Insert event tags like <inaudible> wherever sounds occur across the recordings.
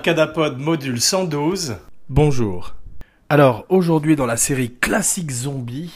Abracadapod module 112. Bonjour. Alors, aujourd'hui dans la série Classique Zombie,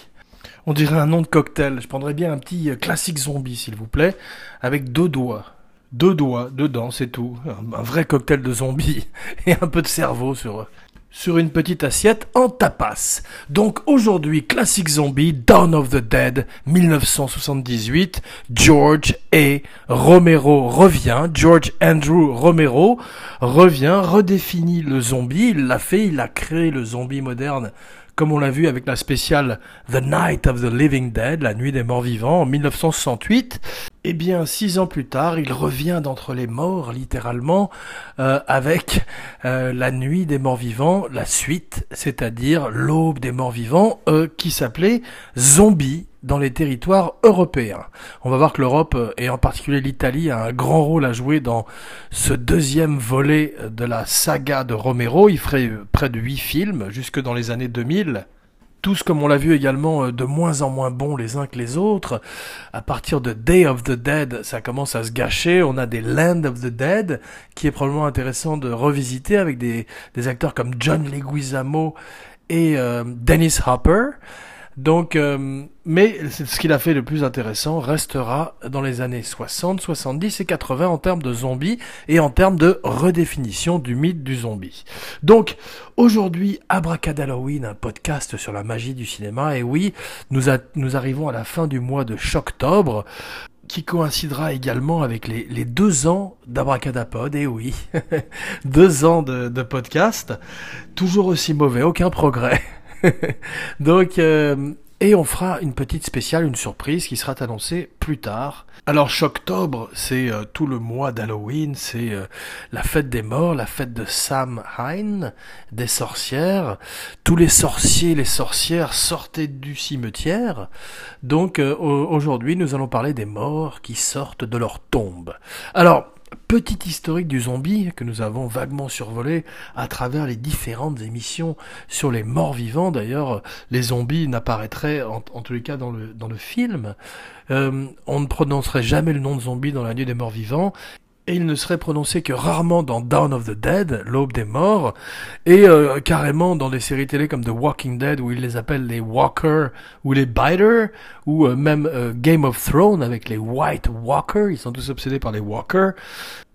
on dirait un nom de cocktail. Je prendrais bien un petit euh, classique zombie, s'il vous plaît, avec deux doigts. Deux doigts dedans, c'est tout. Un, un vrai cocktail de zombies <laughs> et un peu de cerveau sur, sur une petite assiette en tapas. Donc aujourd'hui, classique zombie, Dawn of the Dead, 1978, George A. Romero revient, George Andrew Romero revient, redéfinit le zombie, il l'a fait, il a créé le zombie moderne comme on l'a vu avec la spéciale The Night of the Living Dead, la nuit des morts vivants, en 1968. Eh bien, six ans plus tard, il revient d'entre les morts, littéralement, euh, avec euh, la nuit des morts vivants, la suite, c'est-à-dire l'aube des morts vivants, euh, qui s'appelait Zombie dans les territoires européens. On va voir que l'Europe, et en particulier l'Italie, a un grand rôle à jouer dans ce deuxième volet de la saga de Romero. Il ferait près de huit films jusque dans les années 2000 tous, comme on l'a vu également, euh, de moins en moins bons les uns que les autres. À partir de Day of the Dead, ça commence à se gâcher. On a des Land of the Dead, qui est probablement intéressant de revisiter avec des, des acteurs comme John Leguizamo et Dennis Hopper. Donc, euh, mais ce qu'il a fait le plus intéressant restera dans les années 60, 70 et 80 en termes de zombies et en termes de redéfinition du mythe du zombie. Donc, aujourd'hui, Abracadalloween, un podcast sur la magie du cinéma. Et oui, nous, arrivons à la fin du mois de octobre qui coïncidera également avec les, deux ans d'Abracadapod, et oui, <laughs> deux ans de, de podcast, toujours aussi mauvais, aucun progrès. <laughs> Donc, euh, et on fera une petite spéciale, une surprise qui sera annoncée plus tard. Alors, Choctobre, c'est euh, tout le mois d'Halloween, c'est euh, la fête des morts, la fête de Samhain, des sorcières. Tous les sorciers, les sorcières sortaient du cimetière. Donc, aujourd'hui, nous allons parler des morts qui sortent de leur tombe. Alors, petit historique du zombie que nous avons vaguement survolé à travers les différentes émissions sur les morts vivants. D'ailleurs, les zombies n'apparaîtraient, en, tous les cas dans le, dans le film. Euh, on ne prononcerait jamais le nom de zombie dans la nuit des morts vivants et il ne serait prononcé que rarement dans Dawn of the Dead, l'aube des morts, et euh, carrément dans des séries télé comme The Walking Dead où il les appelle les Walkers ou les Biter, ou euh, même euh, Game of Thrones avec les White Walkers, ils sont tous obsédés par les Walkers.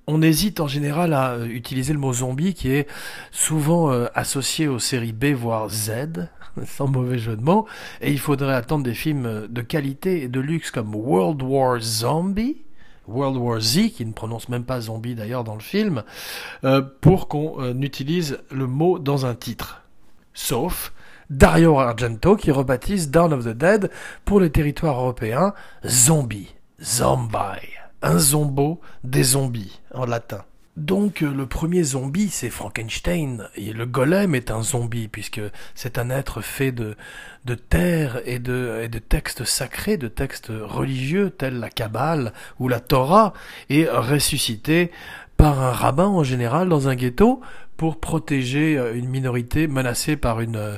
On hésite en général à utiliser le mot zombie qui est souvent associé aux séries B voire Z, <laughs> sans mauvais jeu de mots, et il faudrait attendre des films de qualité et de luxe comme World War Zombie, World War Z, qui ne prononce même pas zombie d'ailleurs dans le film, euh, pour qu'on euh, utilise le mot dans un titre. Sauf Dario Argento qui rebaptise Dawn of the Dead pour les territoires européens zombie, zombie, un zombo des zombies en latin. Donc euh, le premier zombie, c'est Frankenstein, et le golem est un zombie, puisque c'est un être fait de, de terre et de, et de textes sacrés, de textes religieux, tels la Kabbale ou la Torah, et ressuscité par un rabbin en général dans un ghetto pour protéger euh, une minorité menacée par une, euh,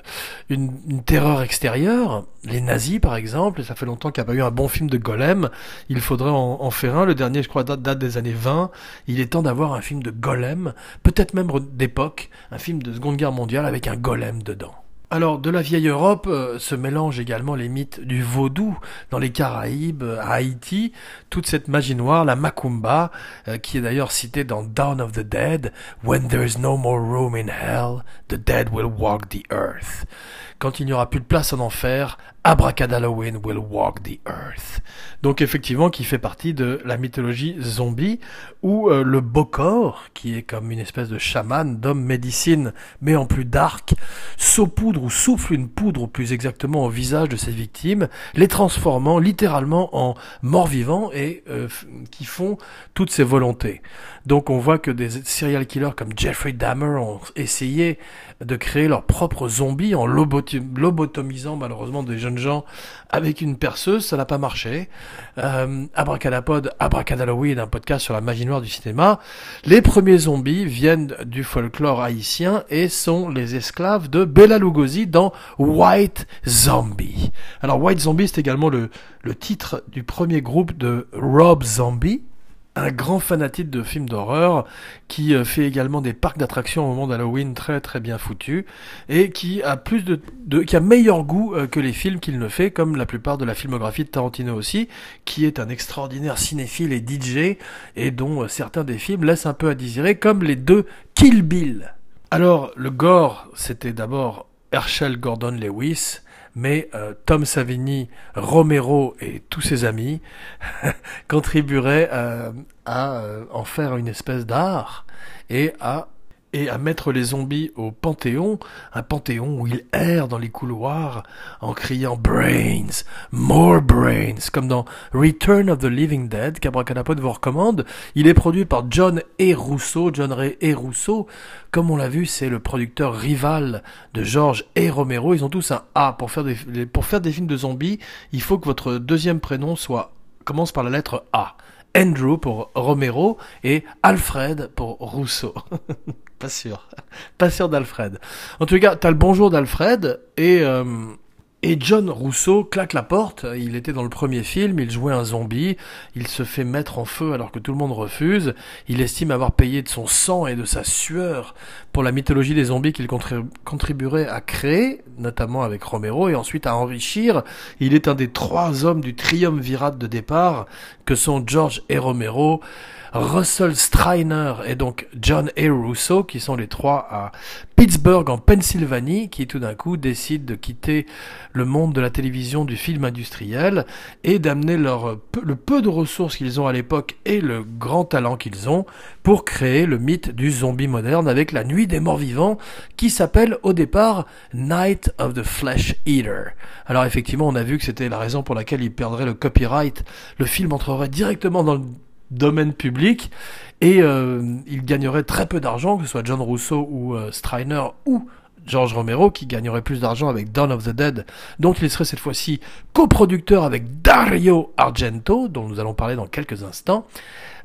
une, terreur extérieure. Les nazis, par exemple, ça fait longtemps qu'il n'y a pas eu un bon film de Golem. Il faudrait en, faire un. Le dernier, je crois, date, date des années 20. Il est temps d'avoir un film de Golem, peut-être même d'époque, un film de Seconde Guerre mondiale avec un Golem dedans. Alors, de la vieille Europe euh, se mélangent également les mythes du vaudou dans les Caraïbes, à Haïti, toute cette magie noire, la macumba, euh, qui est d'ailleurs citée dans Dawn of the Dead, When there's no more room in hell, the dead will walk the earth. Quand il n'y aura plus de place en enfer, Abracadalloween will walk the earth. Donc effectivement, qui fait partie de la mythologie zombie, où euh, le Bokor, qui est comme une espèce de chaman, d'homme médecine, mais en plus dark, saupoudre ou souffle une poudre, plus exactement, au visage de ses victimes, les transformant littéralement en morts-vivants et euh, qui font toutes ses volontés. Donc on voit que des serial killers comme Jeffrey Dahmer ont essayé de créer leurs propres zombies en lobotomisant malheureusement des jeunes gens avec une perceuse, ça n'a pas marché. Euh, Abracadapod, Abracadalloween, un podcast sur la magie noire du cinéma. Les premiers zombies viennent du folklore haïtien et sont les esclaves de Bela Lugosi dans White Zombie. Alors White Zombie, c'est également le, le titre du premier groupe de Rob Zombie, un grand fanatique de films d'horreur qui euh, fait également des parcs d'attractions au monde Halloween très très bien foutus et qui a plus de, qui a meilleur goût euh, que les films qu'il ne fait comme la plupart de la filmographie de Tarantino aussi qui est un extraordinaire cinéphile et DJ et dont euh, certains des films laissent un peu à désirer comme les deux Kill Bill. Alors le gore c'était d'abord Herschel Gordon Lewis mais euh, Tom Savini, Romero et tous ses amis <laughs> contribueraient euh, à euh, en faire une espèce d'art et à et à mettre les zombies au Panthéon, un Panthéon où ils errent dans les couloirs en criant Brains, more brains, comme dans Return of the Living Dead, qu'Abracadapod vous recommande. Il est produit par John E. Rousseau, John Ray E. Rousseau. Comme on l'a vu, c'est le producteur rival de George et Romero. Ils ont tous un A. Pour faire des, pour faire des films de zombies, il faut que votre deuxième prénom soit, commence par la lettre A. Andrew pour Romero et Alfred pour Rousseau. <laughs> pas sûr. <laughs> Pas sûr d'Alfred. En tout cas, t'as le bonjour d'Alfred et euh, et John Rousseau claque la porte, il était dans le premier film, il jouait un zombie, il se fait mettre en feu alors que tout le monde refuse, il estime avoir payé de son sang et de sa sueur pour la mythologie des zombies qu'il contribuerait à créer, notamment avec Romero, et ensuite à enrichir. Il est un des trois hommes du triumvirat de départ que sont George et Romero, Russell Streiner et donc John A. Russo, qui sont les trois à Pittsburgh en Pennsylvanie, qui tout d'un coup décident de quitter le monde de la télévision du film industriel et d'amener leur le peu de ressources qu'ils ont à l'époque et le grand talent qu'ils ont pour créer le mythe du zombie moderne avec la nuit des morts vivants qui s'appelle au départ Night of the Flesh Eater. Alors effectivement, on a vu que c'était la raison pour laquelle ils perdraient le copyright. Le film entrerait directement dans le domaine public et euh, il gagnerait très peu d'argent, que ce soit John Russo ou euh, Striner ou George Romero qui gagnerait plus d'argent avec Dawn of the Dead, dont il serait cette fois-ci coproducteur avec Dario Argento, dont nous allons parler dans quelques instants,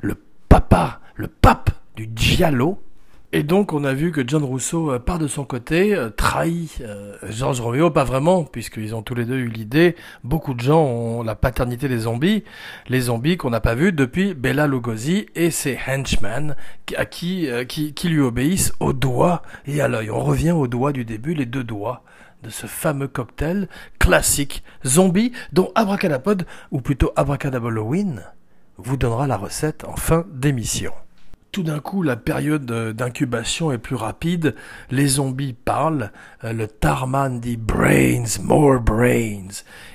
le papa, le pape du Giallo, et donc on a vu que John Rousseau euh, part de son côté, euh, trahit euh, George Romeo, pas vraiment, puisqu'ils ont tous les deux eu l'idée, beaucoup de gens ont la paternité des zombies, les zombies qu'on n'a pas vus depuis Bella Lugosi et ses henchmen à qui, qui, lui obéissent au doigt et à l'œil. On revient au doigt du début, les deux doigts de ce fameux cocktail classique zombie dont Abracadapod, ou plutôt Abracadaballoween, vous donnera la recette en fin d'émission. Tout d'un coup, la période d'incubation est plus rapide, les zombies parlent, euh, le Tarman dit brains, more brains,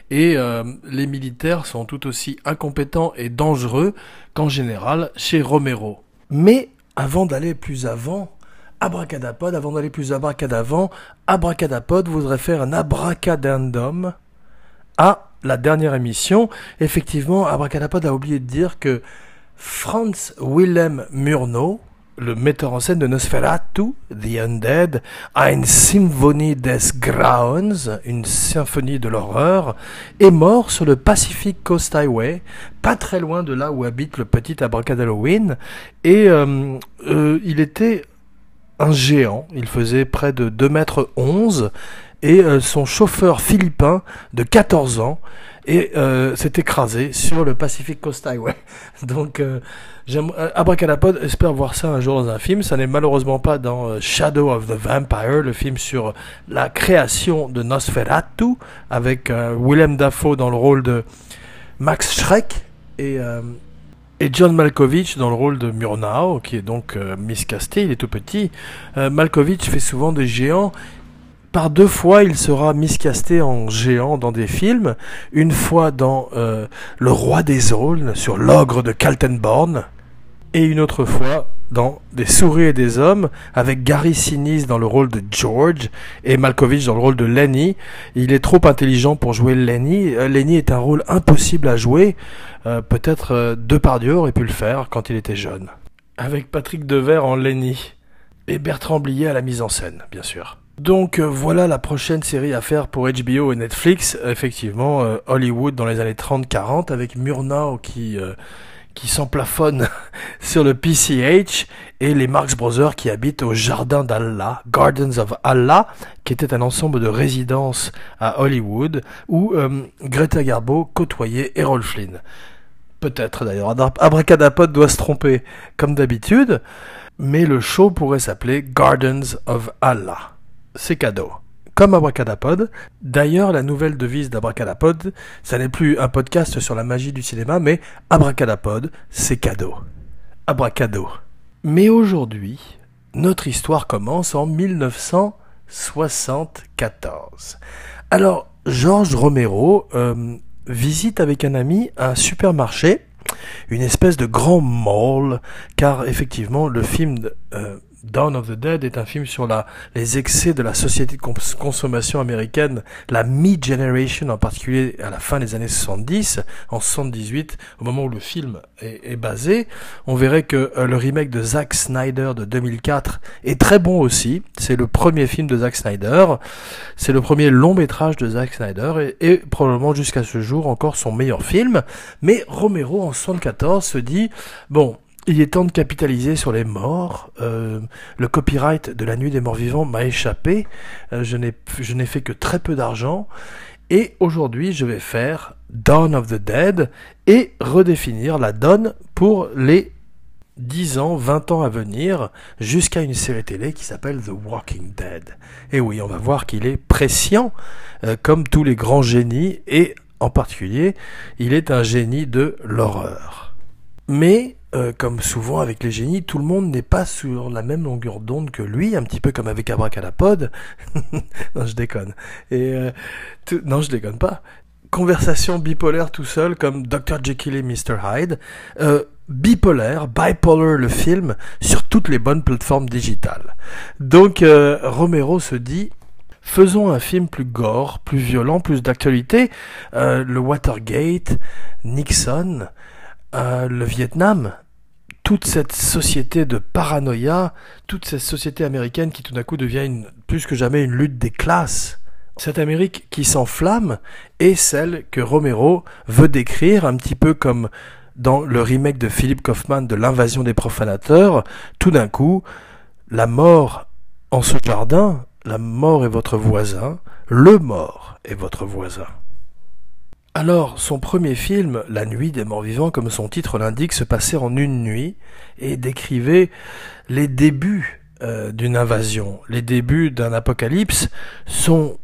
et euh, les militaires sont tout aussi incompétents et dangereux qu'en général chez Romero. Mais avant d'aller plus avant, abracadapod, avant d'aller plus abracadavant, abracadapod voudrait faire un abracadendum à la dernière émission. Effectivement, abracadapod a oublié de dire que Franz Wilhelm Murnau, le metteur en scène de Nosferatu, The Undead, Eine Symphonie des Grauens, une symphonie de l'horreur, est mort sur le Pacific Coast Highway, pas très loin de là où habite le petit Abracadalloween, et euh, euh, il était un géant, il faisait près de 2 mètres 11, et euh, son chauffeur philippin de 14 ans et euh, s'est écrasé sur le Pacific Coast Highway. <laughs> Donc, euh, euh, espère voir ça un jour dans un film. Ça n'est malheureusement pas dans Shadow of the Vampire, le film sur la création de Nosferatu, avec Willem Dafoe dans le rôle de Max Schreck et, et John Malkovich dans le rôle de Murnau, qui est donc miscasté, il est tout petit. Malkovich fait souvent des géants par deux fois, il sera miscasté en géant dans des films. Une fois dans euh, Le Roi des Aulnes, sur l'ogre de Kaltenborn. Et une autre fois dans Des souris et des hommes, avec Gary Sinise dans le rôle de George et Malkovich dans le rôle de Lenny. Il est trop intelligent pour jouer Lenny. Euh, Lenny est un rôle impossible à jouer. Euh, peut-être euh, Depardieu aurait pu le faire quand il était jeune. Avec Patrick Devers en Lenny. Et Bertrand Blier à la mise en scène, bien sûr. Donc euh, voilà la prochaine série à faire pour HBO et Netflix. Effectivement, euh, Hollywood dans les années 30-40 avec Murnau qui euh, s'emplafonne <laughs> sur le PCH et les Marx Brothers qui habitent au Jardin d'Allah, Gardens of Allah, qui était un ensemble de résidences à Hollywood où Greta Garbo côtoyait Errol Flynn. Peut-être d'ailleurs. Abracadapod doit se tromper, comme d'habitude. Mais le show pourrait s'appeler Gardens of Allah. C'est cadeau. Comme Abracadapod. D'ailleurs, la nouvelle devise d'Abracadapod, ça n'est plus un podcast sur la magie du cinéma, mais Abracadapod, c'est cadeau. Abracado. Mais aujourd'hui, notre histoire commence en 1974. Alors, Georges Romero euh, visite avec un ami un supermarché, une espèce de grand mall, car effectivement le film euh, Dawn of the Dead est un film sur la, les excès de la société de consommation américaine, la mid-generation en particulier à la fin des années 70, en 78, au moment où le film est, basé. On verrait que euh, le remake de Zack Snyder de 2004 est très bon aussi. C'est le premier film de Zack Snyder. C'est le premier long métrage de Zack Snyder et, et probablement jusqu'à ce jour encore son meilleur film. Mais Romero en 74 se dit, bon, il est temps de capitaliser sur les morts. Euh, le copyright de La Nuit des Morts Vivants m'a échappé. Euh, je n'ai fait que très peu d'argent. Et aujourd'hui, je vais faire Dawn of the Dead et redéfinir la donne pour les 10 ans, 20 ans à venir, jusqu'à une série télé qui s'appelle The Walking Dead. Et oui, on va voir qu'il est prescient, euh, comme tous les grands génies, et en particulier, il est un génie de l'horreur. Mais euh, comme souvent avec les génies, tout le monde n'est pas sur la même longueur d'onde que lui, un petit peu comme avec Abracadapod. <laughs> non, je déconne. Et euh, non, je déconne pas. Conversation bipolaire tout seul, comme Dr. Jekyll et Mr. Hyde. Euh, bipolaire, bipolar le film, sur toutes les bonnes plateformes digitales. Donc euh, Romero se dit, faisons un film plus gore, plus violent, plus d'actualité. le Watergate, Nixon, euh, le Vietnam, toute cette société de paranoïa, toute cette société américaine qui tout d'un coup devient plus que jamais une lutte des classes. Cette Amérique qui s'enflamme est celle que Romero veut décrire un petit peu comme dans le remake de Philip Kaufman de l'invasion des profanateurs. Tout d'un coup, la mort en ce jardin, la mort est votre voisin, le mort est votre voisin. Alors, son premier film, La Nuit des Morts Vivants, comme son titre l'indique, se passait en une nuit et décrivait les débuts euh, d'une invasion, les débuts d'un apocalypse. Son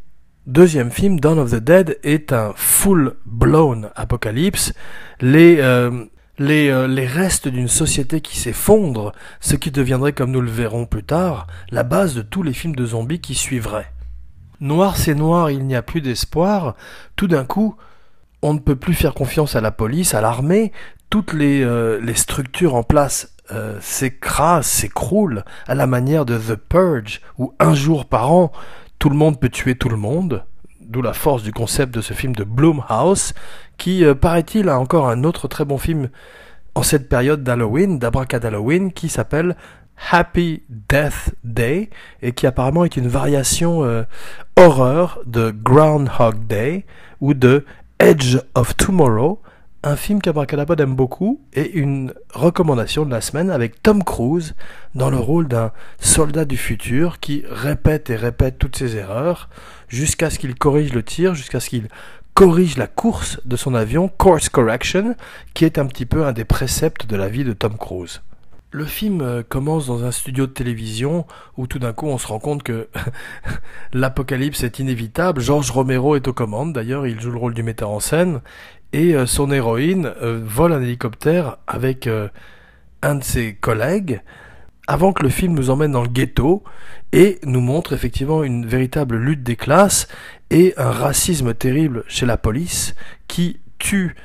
deuxième film, Dawn of the Dead, est un full-blown apocalypse. Les, euh, euh, les restes d'une société qui s'effondre, ce qui deviendrait, comme nous le verrons plus tard, la base de tous les films de zombies qui suivraient. Noir c'est noir, il n'y a plus d'espoir. Tout d'un coup, on ne peut plus faire confiance à la police, à l'armée, toutes les, euh, structures en place euh, s'écrasent, s'écroulent, à la manière de The Purge, où un jour par an, tout le monde peut tuer tout le monde, d'où la force du concept de ce film de Blumhouse, qui, euh, paraît-il, a encore un autre très bon film en cette période d'Halloween, d'Halloween, qui s'appelle Happy Death Day, et qui apparemment est une variation horreur de Groundhog Day, ou de Edge of Tomorrow, un film qu'Abracadabra aime beaucoup et une recommandation de la semaine avec Tom Cruise dans le rôle d'un soldat du futur qui répète et répète toutes ses erreurs jusqu'à ce qu'il corrige le tir, jusqu'à ce qu'il corrige la course de son avion, Course Correction, qui est un petit peu un des préceptes de la vie de Tom Cruise. Le film euh, commence dans un studio de télévision où tout d'un coup on se rend compte que <laughs> l'apocalypse est inévitable. Georges Romero est aux commandes d'ailleurs, il joue le rôle du metteur en scène et euh, son héroïne euh, vole un hélicoptère avec un de ses collègues avant que le film nous emmène dans le ghetto et nous montre effectivement une véritable lutte des classes et un racisme terrible chez la police qui tue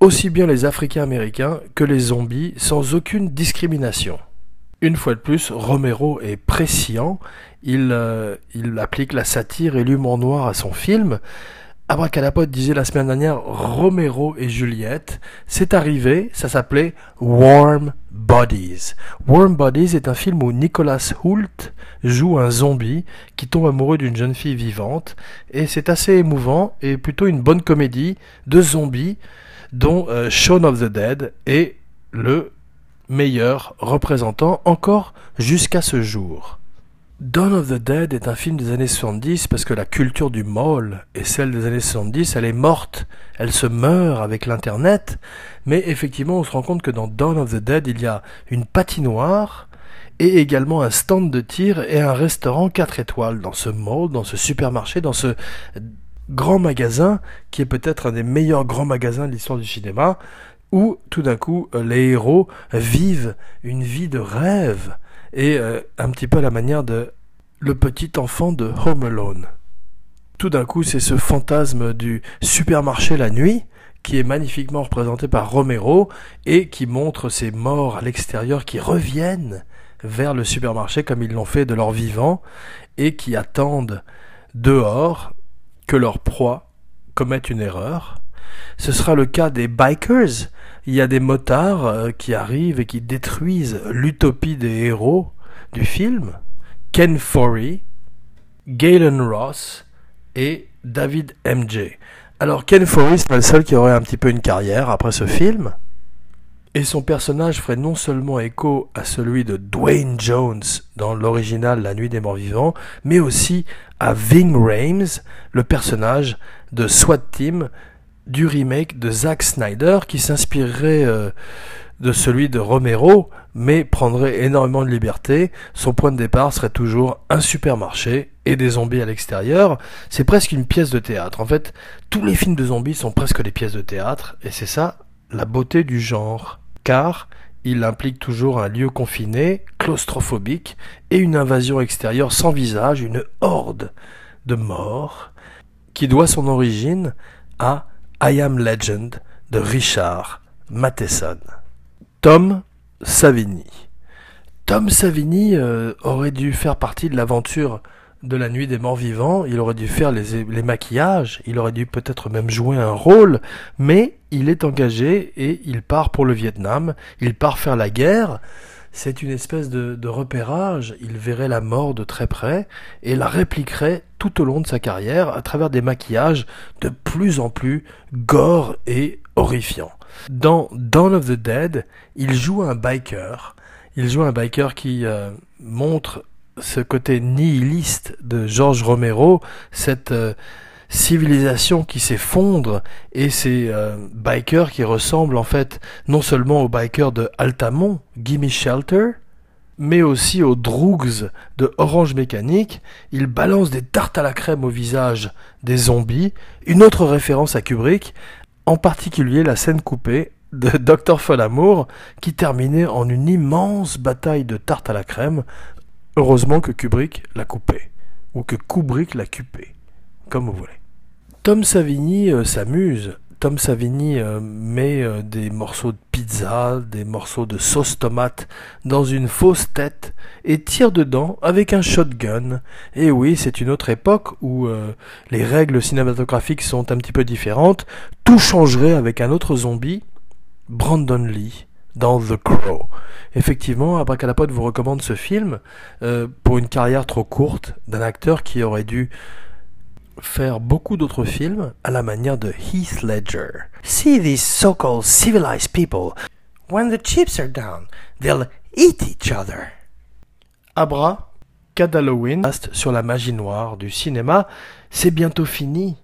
aussi bien les Africains-Américains que les zombies sans aucune discrimination. Une fois de plus, Romero est prescient, il, euh, il applique la satire et l'humour noir à son film. Abracadapod disait la semaine dernière Romero et Juliette. C'est arrivé, ça s'appelait Warm Bodies. Warm Bodies est un film où Nicholas Hoult joue un zombie qui tombe amoureux d'une jeune fille vivante et c'est assez émouvant et plutôt une bonne comédie de zombies dont euh, of the Dead est le meilleur représentant encore jusqu'à ce jour. Dawn of the Dead est un film des années 70 parce que la culture du mall et celle des années 70, elle est morte, elle se meurt avec l'internet, mais effectivement on se rend compte que dans Dawn of the Dead il y a une patinoire et également un stand de tir et un restaurant 4 étoiles dans ce mall, dans ce supermarché, dans ce grand magasin qui est peut-être un des meilleurs grands magasins de l'histoire du cinéma où tout d'un coup les héros vivent une vie de rêve et euh, un petit peu à la manière de le petit enfant de Home Alone. Tout d'un coup, c'est ce fantasme du supermarché la nuit qui est magnifiquement représenté par Romero et qui montre ces morts à l'extérieur qui reviennent vers le supermarché comme ils l'ont fait de leur vivant et qui attendent dehors que leur proie commette une erreur. Ce sera le cas des bikers il y a des motards euh, qui arrivent et qui détruisent l'utopie des héros du film. Ken Forey, Galen Ross et David MJ. Alors Ken Forey serait le seul qui aurait un petit peu une carrière après ce film. Et son personnage ferait non seulement écho à celui de Dwayne Jones dans l'original La Nuit des Morts Vivants, mais aussi à Ving Rhames, le personnage de SWAT Team du remake de Zack Snyder qui s'inspirerait euh, de celui de Romero mais prendrait énormément de liberté. Son point de départ serait toujours un supermarché et des zombies à l'extérieur. C'est presque une pièce de théâtre. En fait, tous les films de zombies sont presque des pièces de théâtre et c'est ça la beauté du genre. Car il implique toujours un lieu confiné, claustrophobique et une invasion extérieure sans visage, une horde de morts qui doit son origine à I Am Legend de Richard Matheson. Tom Savini. Tom Savini euh, aurait dû faire partie de l'aventure de la nuit des morts vivants, il aurait dû faire les, les maquillages, il aurait dû peut-être même jouer un rôle, mais il est engagé et il part pour le Vietnam, il part faire la guerre, c'est une espèce de, repérage, il verrait la mort de très près et la répliquerait tout au long de sa carrière à travers des maquillages de plus en plus gore et horrifiants. Dans Dawn of the Dead, il joue un biker, il joue un biker qui euh, montre ce côté nihiliste de George Romero, cette euh, civilisation qui s'effondre et ces euh, bikers qui ressemblent en fait non seulement aux bikers de Altamont, Gimme Shelter, mais aussi aux Droogs de Orange Mécanique, ils balancent des tartes à la crème au visage des zombies, une autre référence à Kubrick, en particulier la scène coupée de <laughs> Dr. Folamour qui terminait en une immense bataille de tartes à la crème. Heureusement que Kubrick l'a coupé, ou que Kubrick l'a cupé, comme vous voulez. Tom Savini euh, s'amuse. Tom Savini euh, met euh, des morceaux de pizza, des morceaux de sauce tomate dans une fausse tête et tire dedans avec un shotgun. Et oui, c'est une autre époque où les règles cinématographiques sont un petit peu différentes. Tout changerait avec un autre zombie, Brandon Lee dans The Crow. Effectivement, Abracadapod vous recommande ce film pour une carrière trop courte d'un acteur qui aurait dû faire beaucoup d'autres films à la manière de Heath Ledger. See these so-called civilized people. When the chips are down, they'll eat each other. Abra, Cadalloween, sur la magie noire du cinéma, c'est bientôt fini.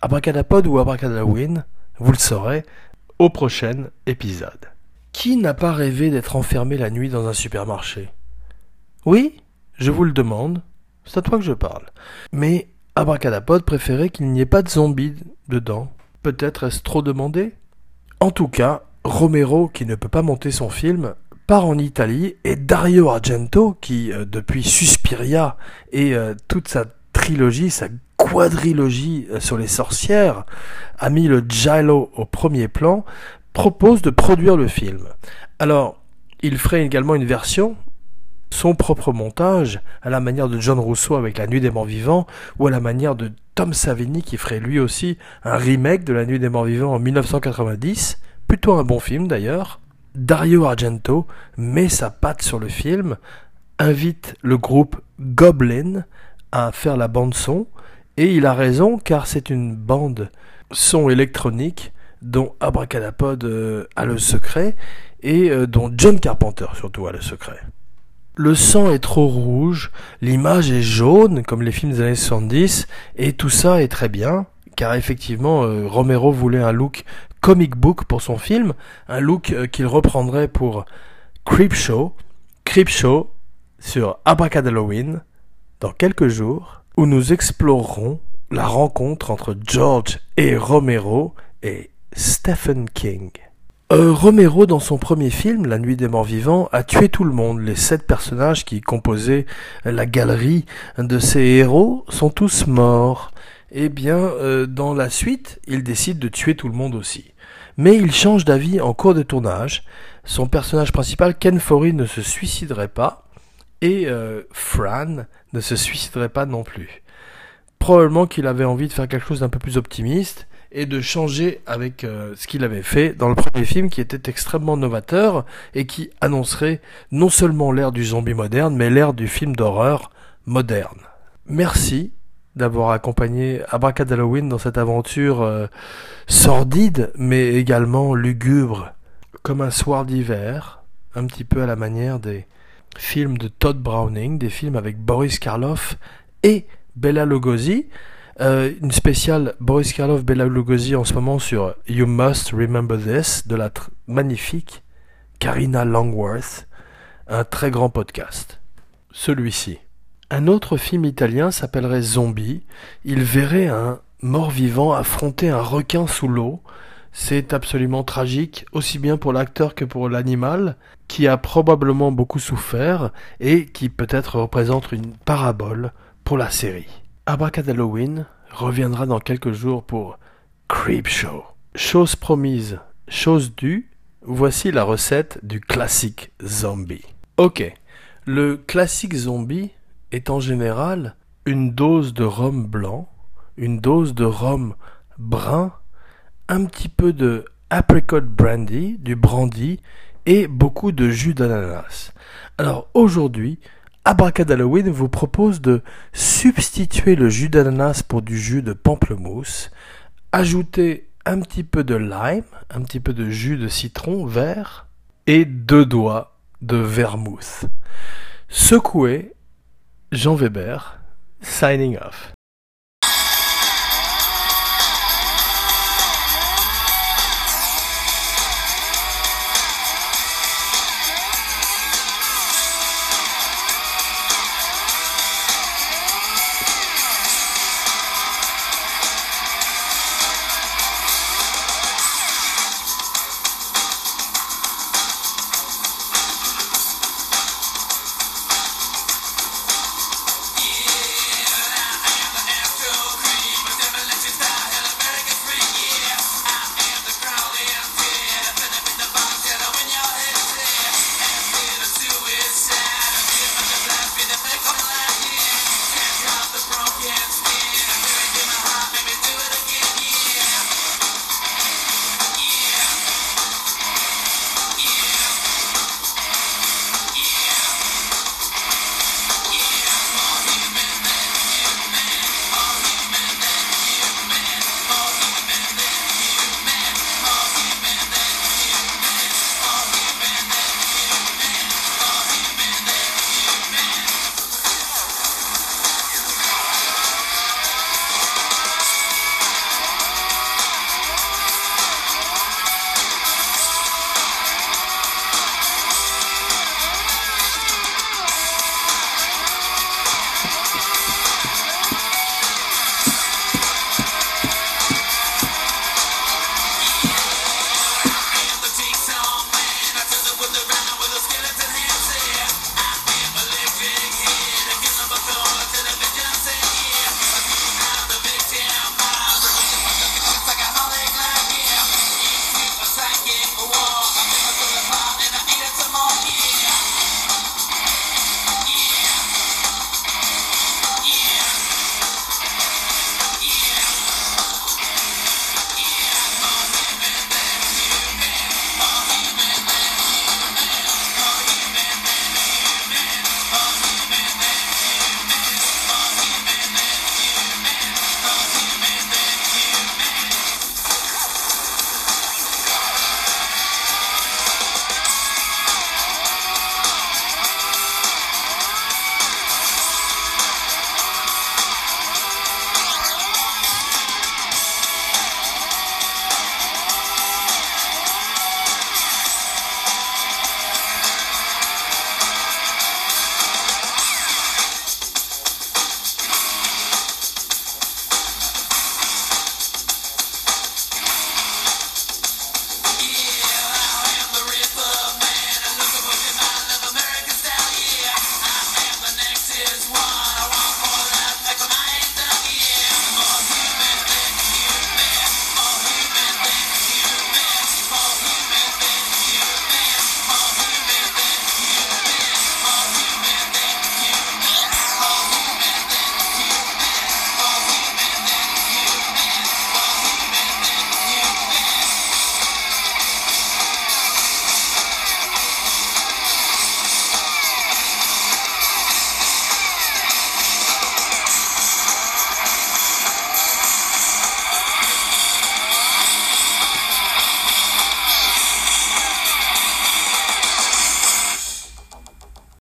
Abracadapod ou Abracadalloween, vous le saurez au prochain épisode. Qui n'a pas rêvé d'être enfermé la nuit dans un supermarché? Oui, je vous le demande, c'est à toi que je parle. Mais Abracadapod préférait qu'il n'y ait pas de zombies dedans. Peut-être est-ce trop demandé? En tout cas, Romero, qui ne peut pas monter son film, part en Italie et Dario Argento, qui euh, depuis Suspiria et euh, toute sa trilogie, sa quadrilogie euh, sur les sorcières, a mis le giallo au premier plan, propose de produire le film. Alors, il ferait également une version son propre montage, à la manière de John Rousseau avec La Nuit des Morts Vivants, ou à la manière de Tom Savini qui ferait lui aussi un remake de La Nuit des Morts Vivants en 1990, plutôt un bon film d'ailleurs. Dario Argento met sa patte sur le film, invite le groupe Goblin à faire la bande son, et il a raison car c'est une bande son électronique dont Abracadapod euh, a le secret et euh, dont John Carpenter surtout a le secret. Le sang est trop rouge, l'image est jaune comme les films des années 70 et tout ça est très bien car effectivement euh, Romero voulait un look comic book pour son film, un look euh, qu'il reprendrait pour Creepshow, Creepshow sur Abracadalloween dans quelques jours où nous explorerons la rencontre entre George et Romero et Stephen King. Euh, Romero, dans son premier film, La Nuit des Morts Vivants, a tué tout le monde. Les sept personnages qui composaient la galerie de ses héros sont tous morts. Eh bien, euh, dans la suite, il décide de tuer tout le monde aussi. Mais il change d'avis en cours de tournage. Son personnage principal, Ken Foree, ne se suiciderait pas. Et euh, Fran ne se suiciderait pas non plus. Probablement qu'il avait envie de faire quelque chose d'un peu plus optimiste et de changer avec euh, ce qu'il avait fait dans le premier film qui était extrêmement novateur et qui annoncerait non seulement l'ère du zombie moderne mais l'ère du film d'horreur moderne. Merci d'avoir accompagné Abracad Halloween dans cette aventure euh, sordide mais également lugubre comme un soir d'hiver, un petit peu à la manière des films de Todd Browning, des films avec Boris Karloff et Bella Lugosi. Euh, une spéciale Boris Karloff, Bella Lugosi en ce moment sur You Must Remember This de la magnifique Karina Longworth, un très grand podcast. Celui-ci. Un autre film italien s'appellerait Zombie. Il verrait un mort-vivant affronter un requin sous l'eau. C'est absolument tragique, aussi bien pour l'acteur que pour l'animal, qui a probablement beaucoup souffert et qui peut-être représente une parabole pour la série. Halloween reviendra dans quelques jours pour Creepshow. Chose promise, chose due, voici la recette du classique zombie. Ok, le classique zombie est en général une dose de rhum blanc, une dose de rhum brun, un petit peu de apricot brandy, du brandy et beaucoup de jus d'ananas. Alors aujourd'hui, Halloween vous propose de substituer le jus d'ananas pour du jus de pamplemousse, ajouter un petit peu de lime, un petit peu de jus de citron vert et deux doigts de vermouth. Secouez, Jean Weber, signing off.